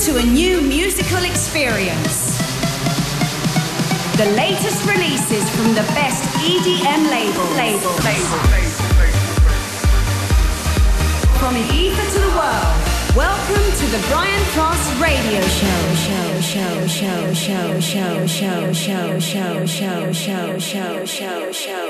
to a new musical experience. The latest releases from the best EDM labels. Label. Label. From the ether to the world. Welcome to the Brian Cross Radio show, show, show, show, show, show, show, show, show, show, show, show, show,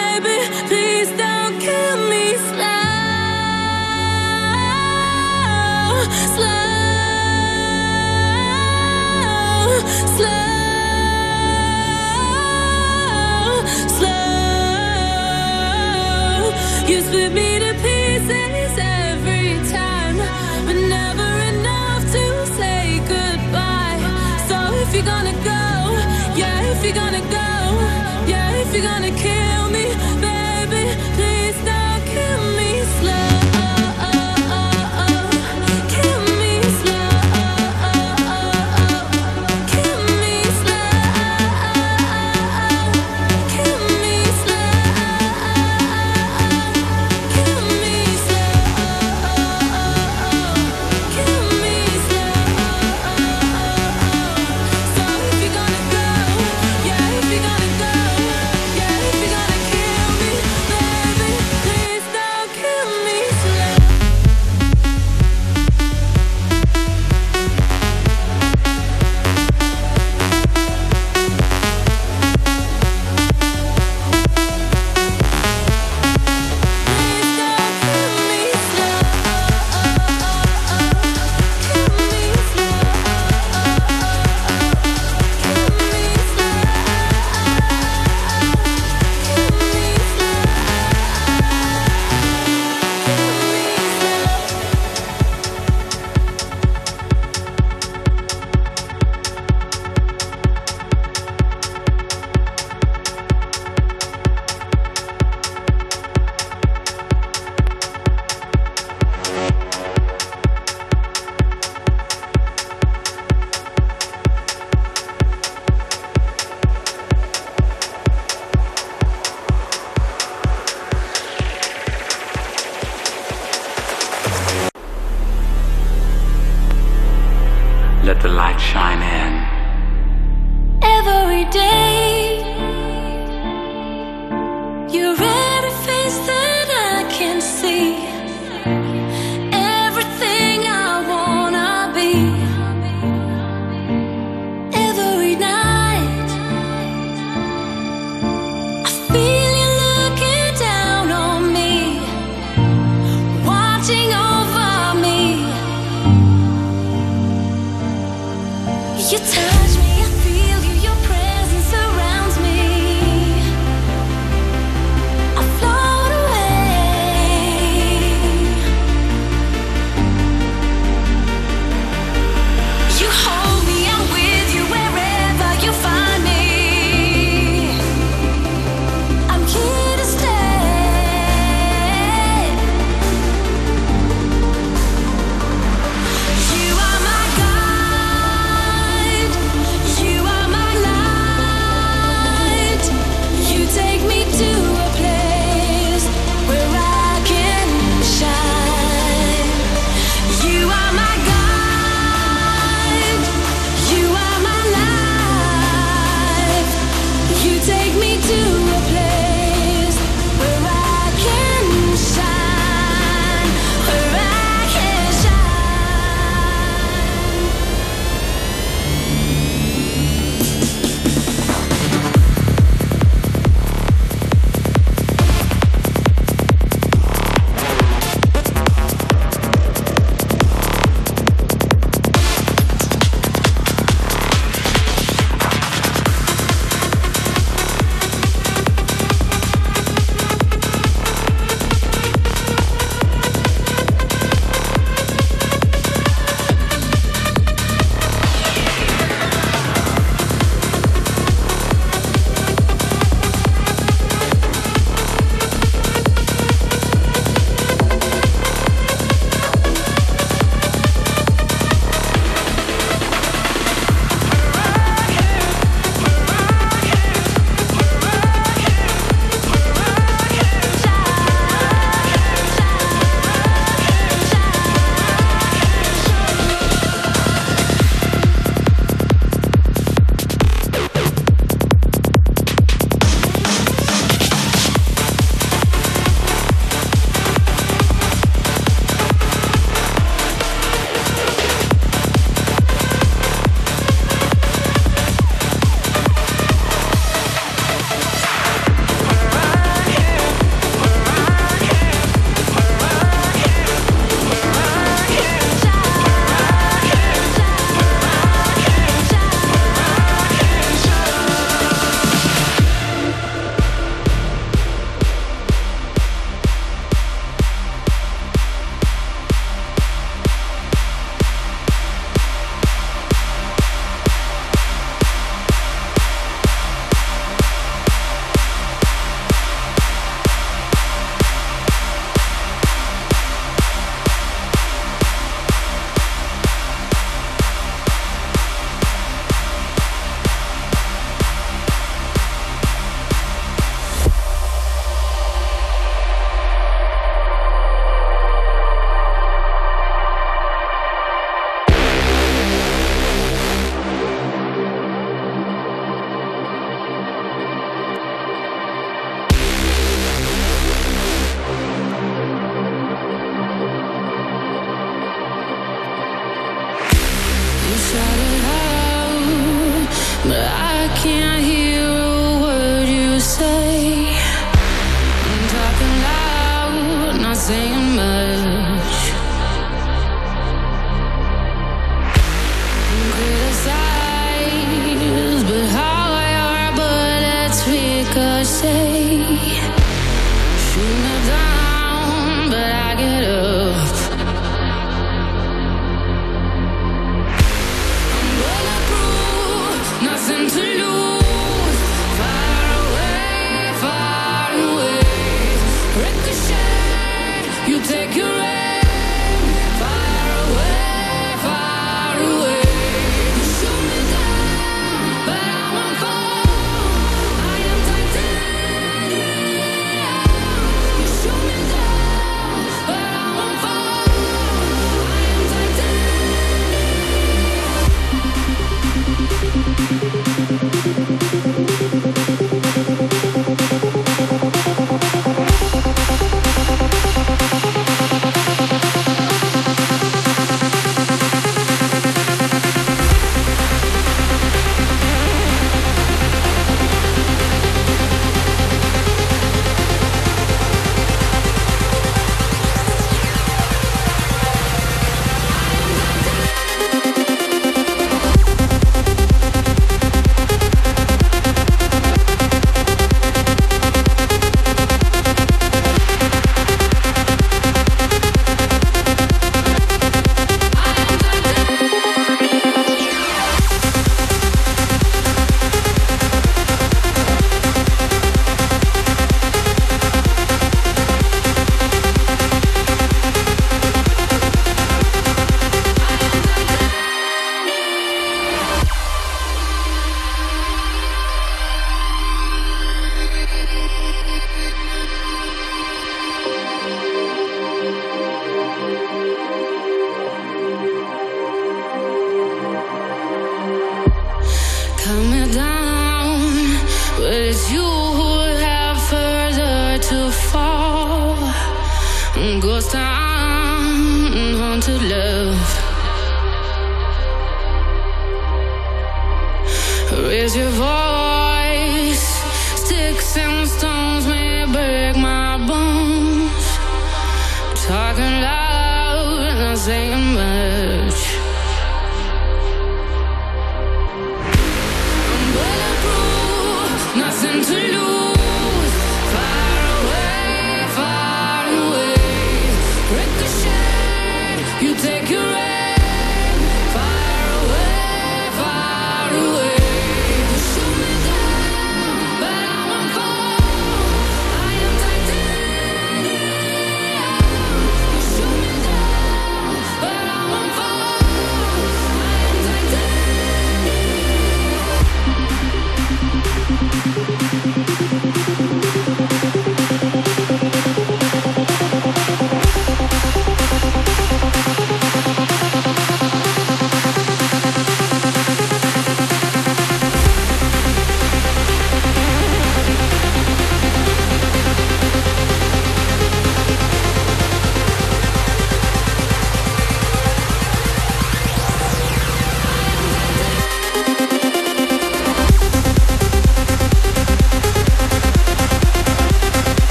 gonna kill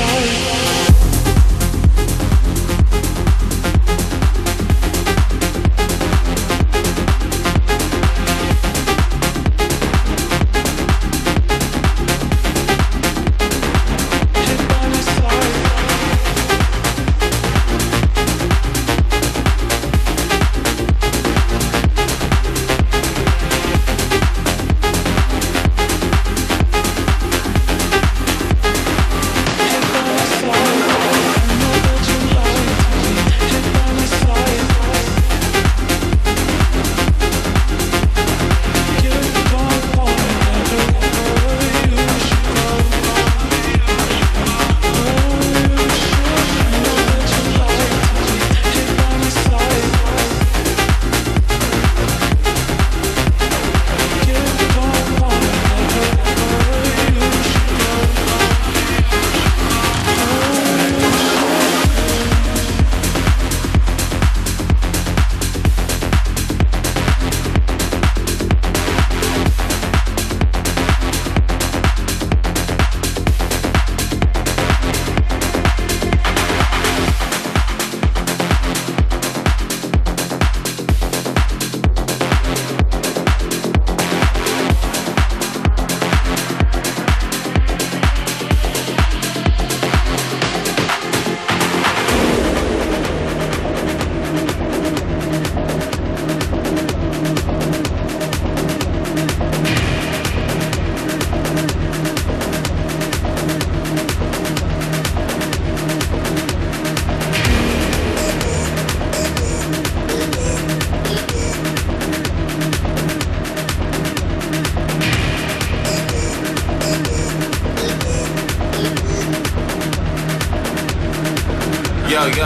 sorry.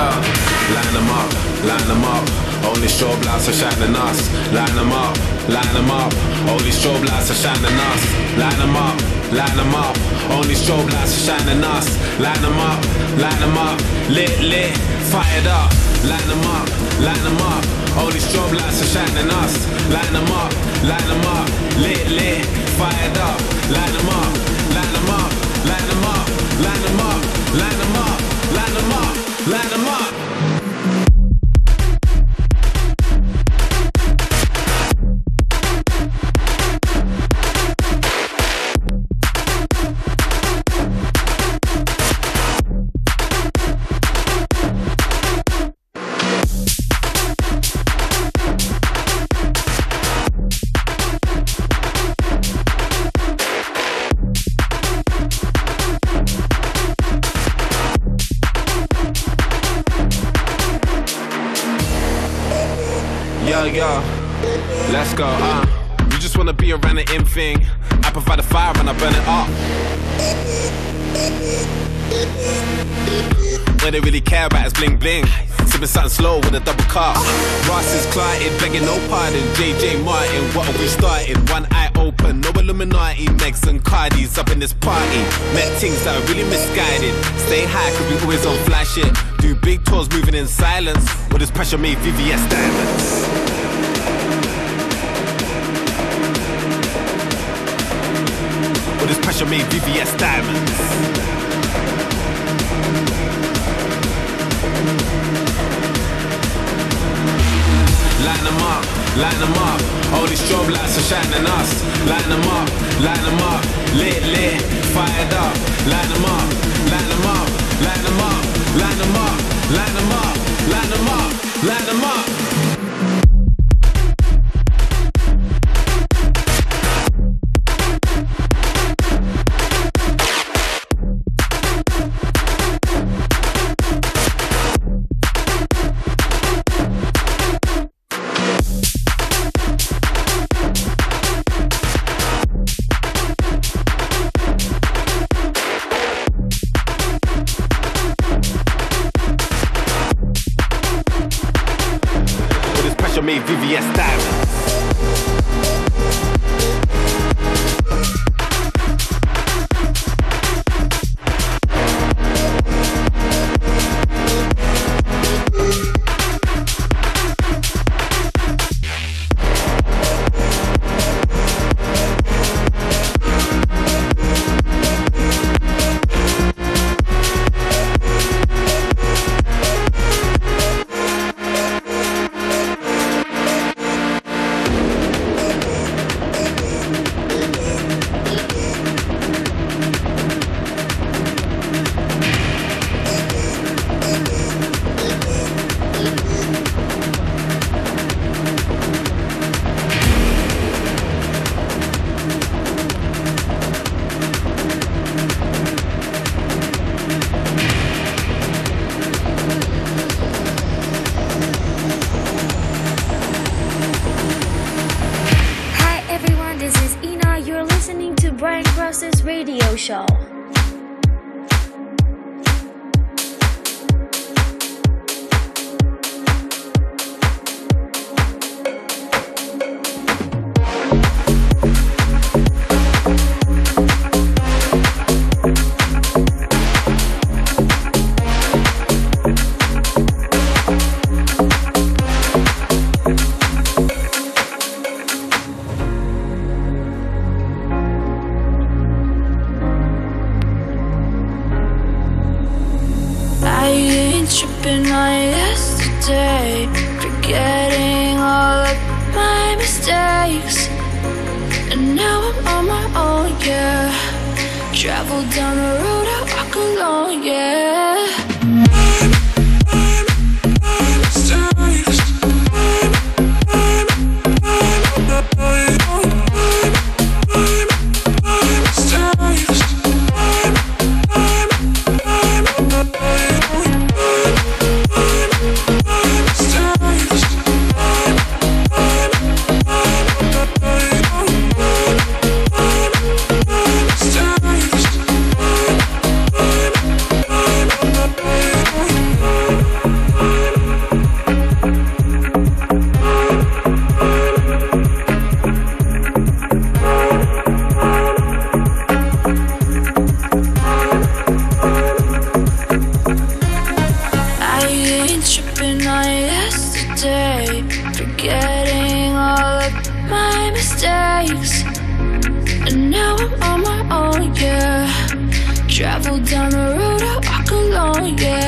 Yeah. Line them up, line them up. Only strobe lights are shining us. Line them up, line them up. Only strobe lights are shining us. Line them up, line them up. Only strobe lights are shining us. Line them up, line them up. Lit, lit, fired up. Line them up, line them up. Only strobe lights are shining us. Line them up, line them up. Lit, lit, fired up. Line them up, line them up, line them up, line them up, line them up, line them up, line them up. Burn it up. What they really care about is bling bling. Sipping something slow with a double cup. Ross is clotted, begging no pardon. JJ Martin, what are we starting? One eye open, no Illuminati. Megs and Cardis up in this party. Met things that are really misguided. Stay high, cause we always on fly shit. Do big tours moving in silence. With this pressure made VVS diamonds. This pressure made VVS diamonds. Line them up, line them up. All these strobe lights are shining us. Line them up, line them up. Lit, lit, fired up. Line them up, line them up, line them up, line them up, line them up, line them up, line them up. Cross's radio show. Yeah.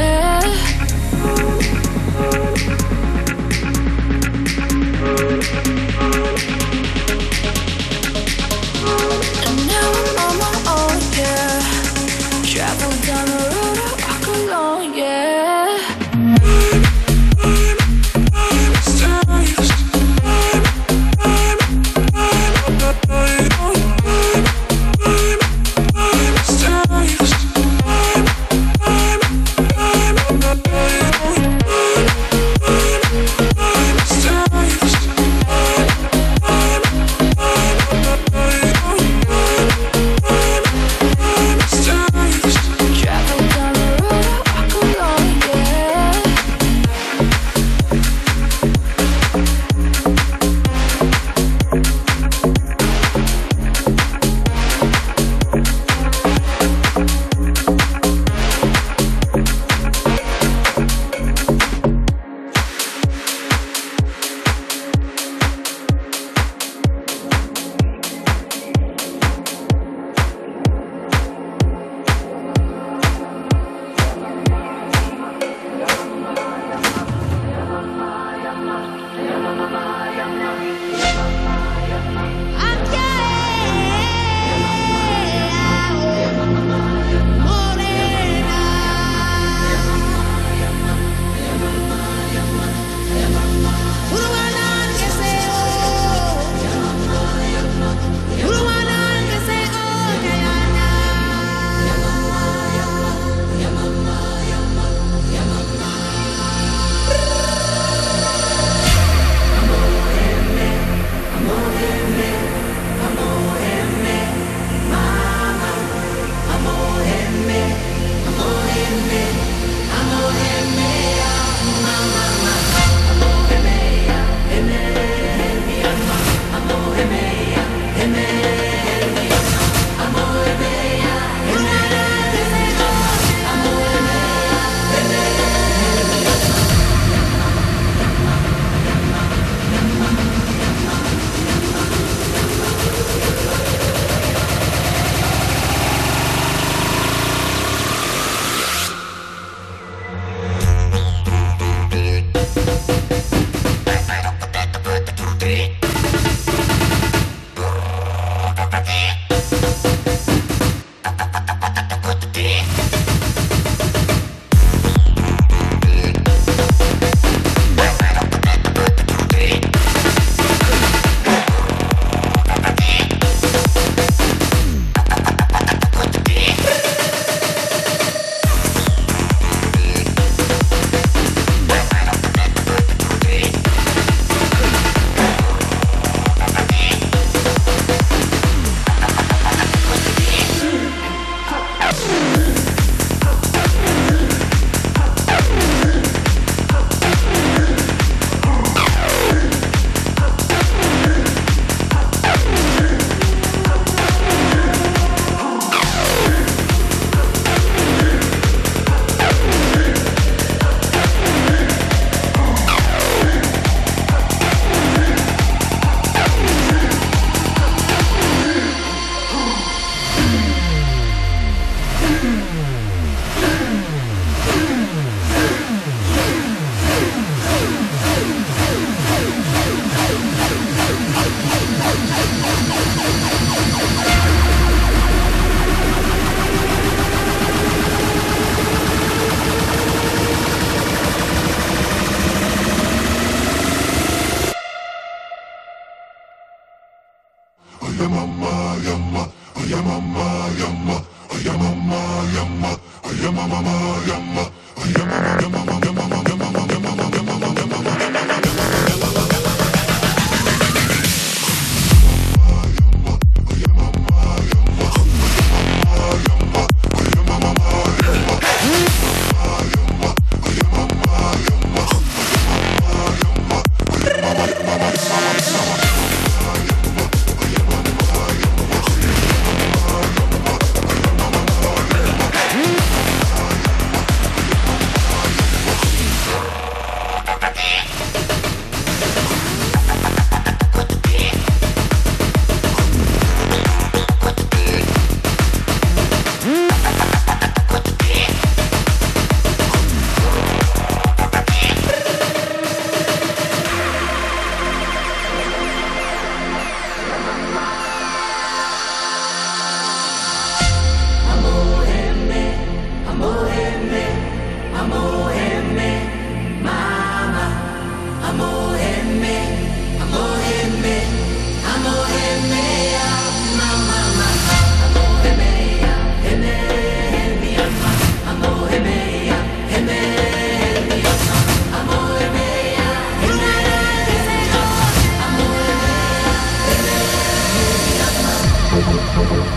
Thank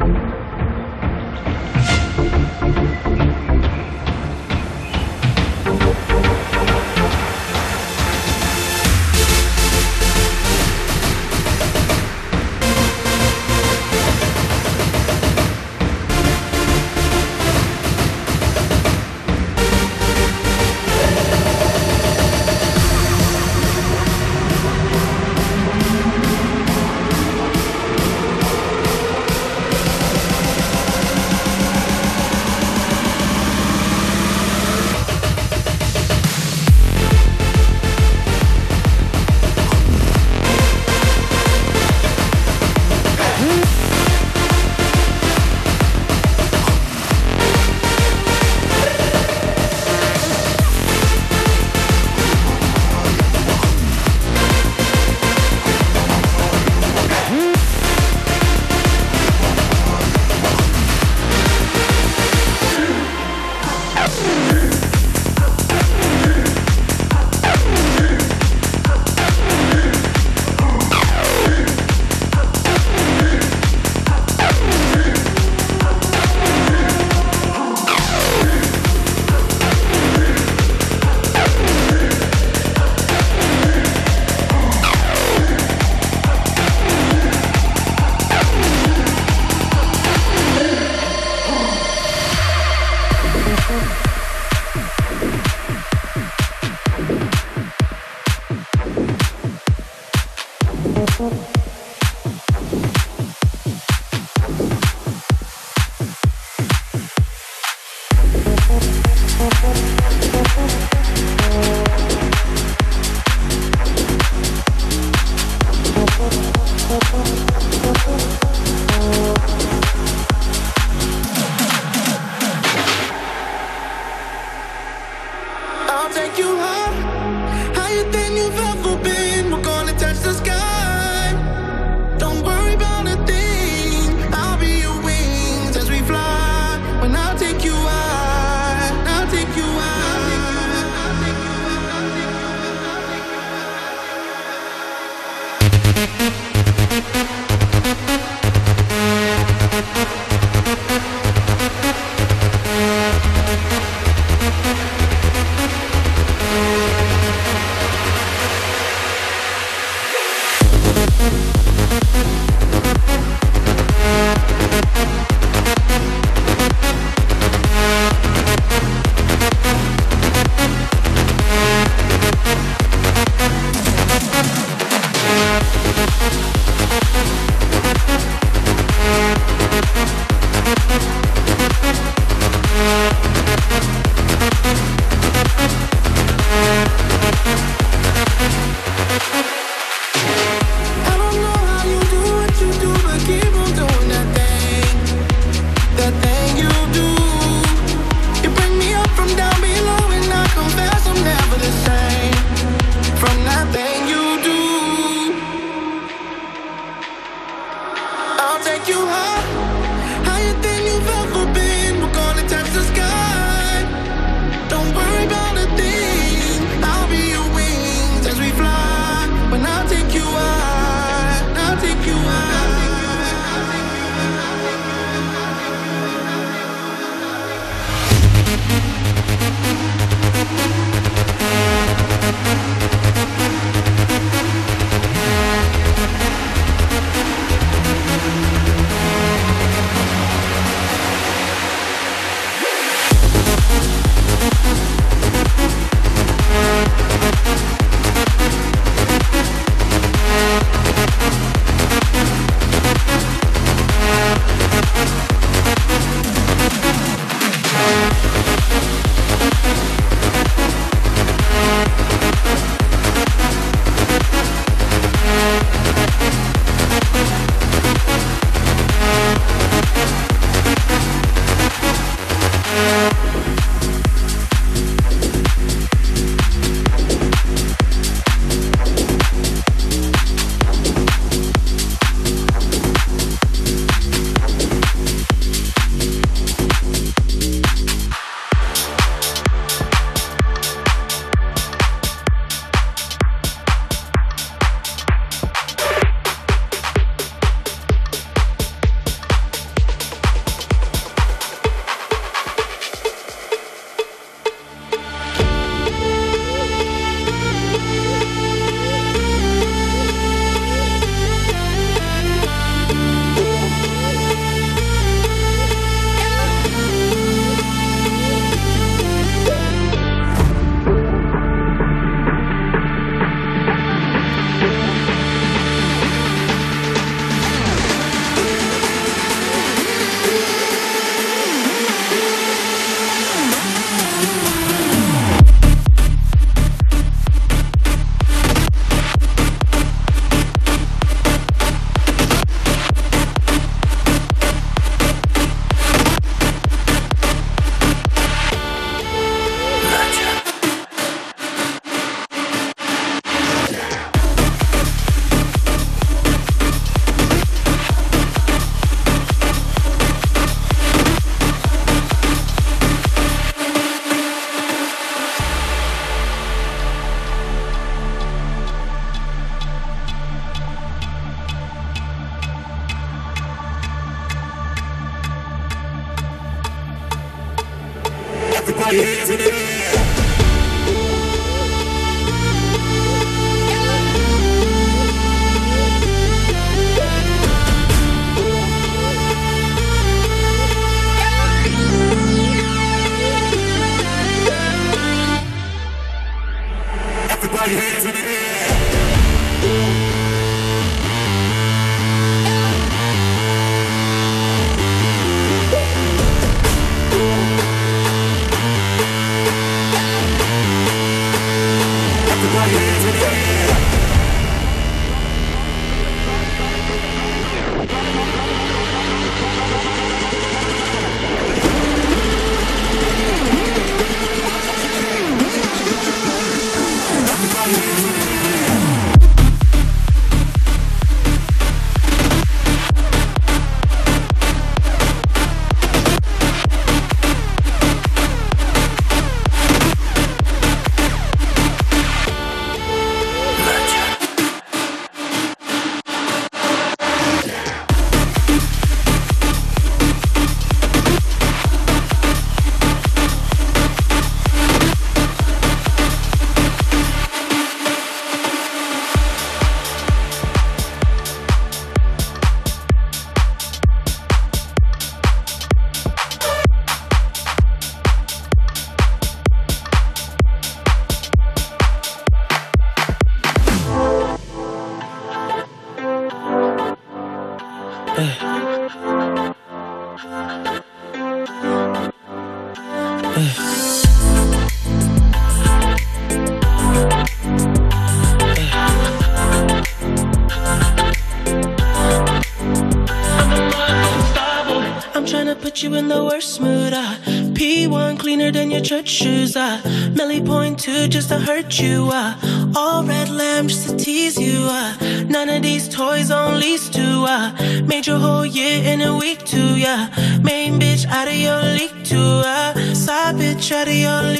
you. Church shoes. Uh, Melly point two just to hurt you. Uh, all red lamb just to tease you. Uh, none of these toys on lease to. Uh, made your whole year in a week too. Yeah, main bitch out of your league too. Uh, side bitch out of your league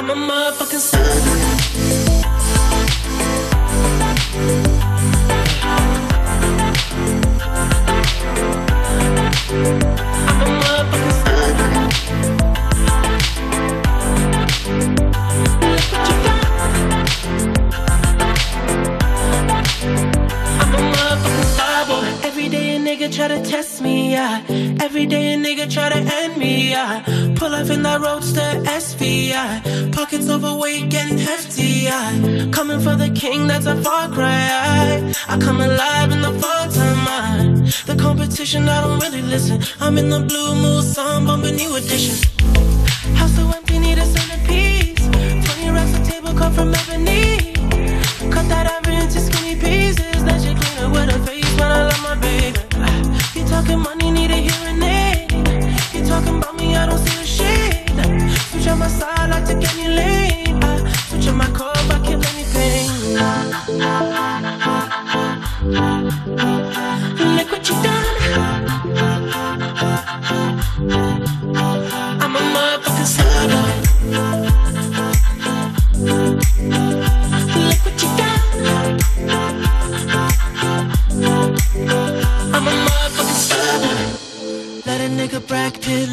I'm a motherfucking star. Try to test me, yeah. Every day a nigga try to end me, yeah. Pull up in that roadster SV, yeah. Pockets overweight, getting hefty, yeah. Coming for the king, that's a far cry. I come alive in the fall time, man. The competition, I don't really listen. I'm in the blue mood, song bumping new edition. House so empty, need a centerpiece. 20 racks a table cut from ebony. Cut that ivory into skinny talking money, need a hearing aid. You talking about me, I don't see a shade. Switch on my side, I take any lane. I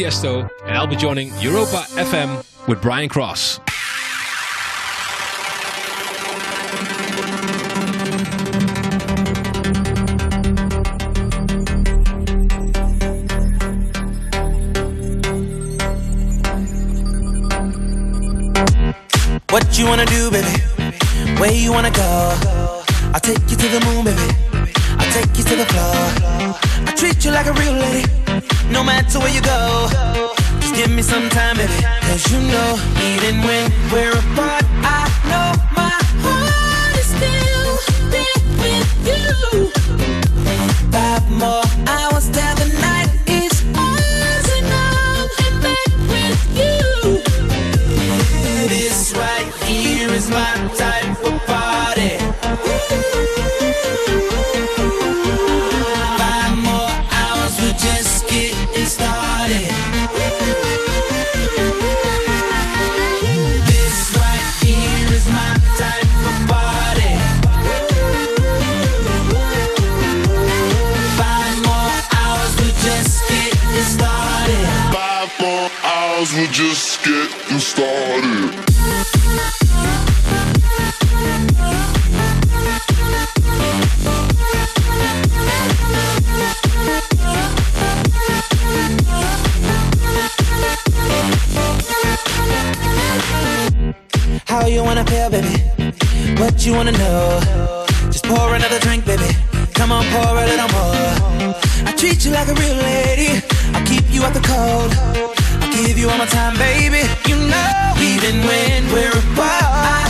Tiesto, and I'll be joining Europa FM with Brian Cross. What you wanna do, baby? Where you wanna go? I'll take you to the moon, baby. I'll take you to the floor. I treat you like a real lady no matter where you go. Just give me some time, baby. Cause you know, even when we're apart, I know my heart is still there with you. Five more just. How you wanna feel, baby? What you wanna know? Just pour another drink, baby. Come on, pour a little more. I treat you like a real lady. I keep you out the cold give you all my time, baby. You know, even when we're apart. I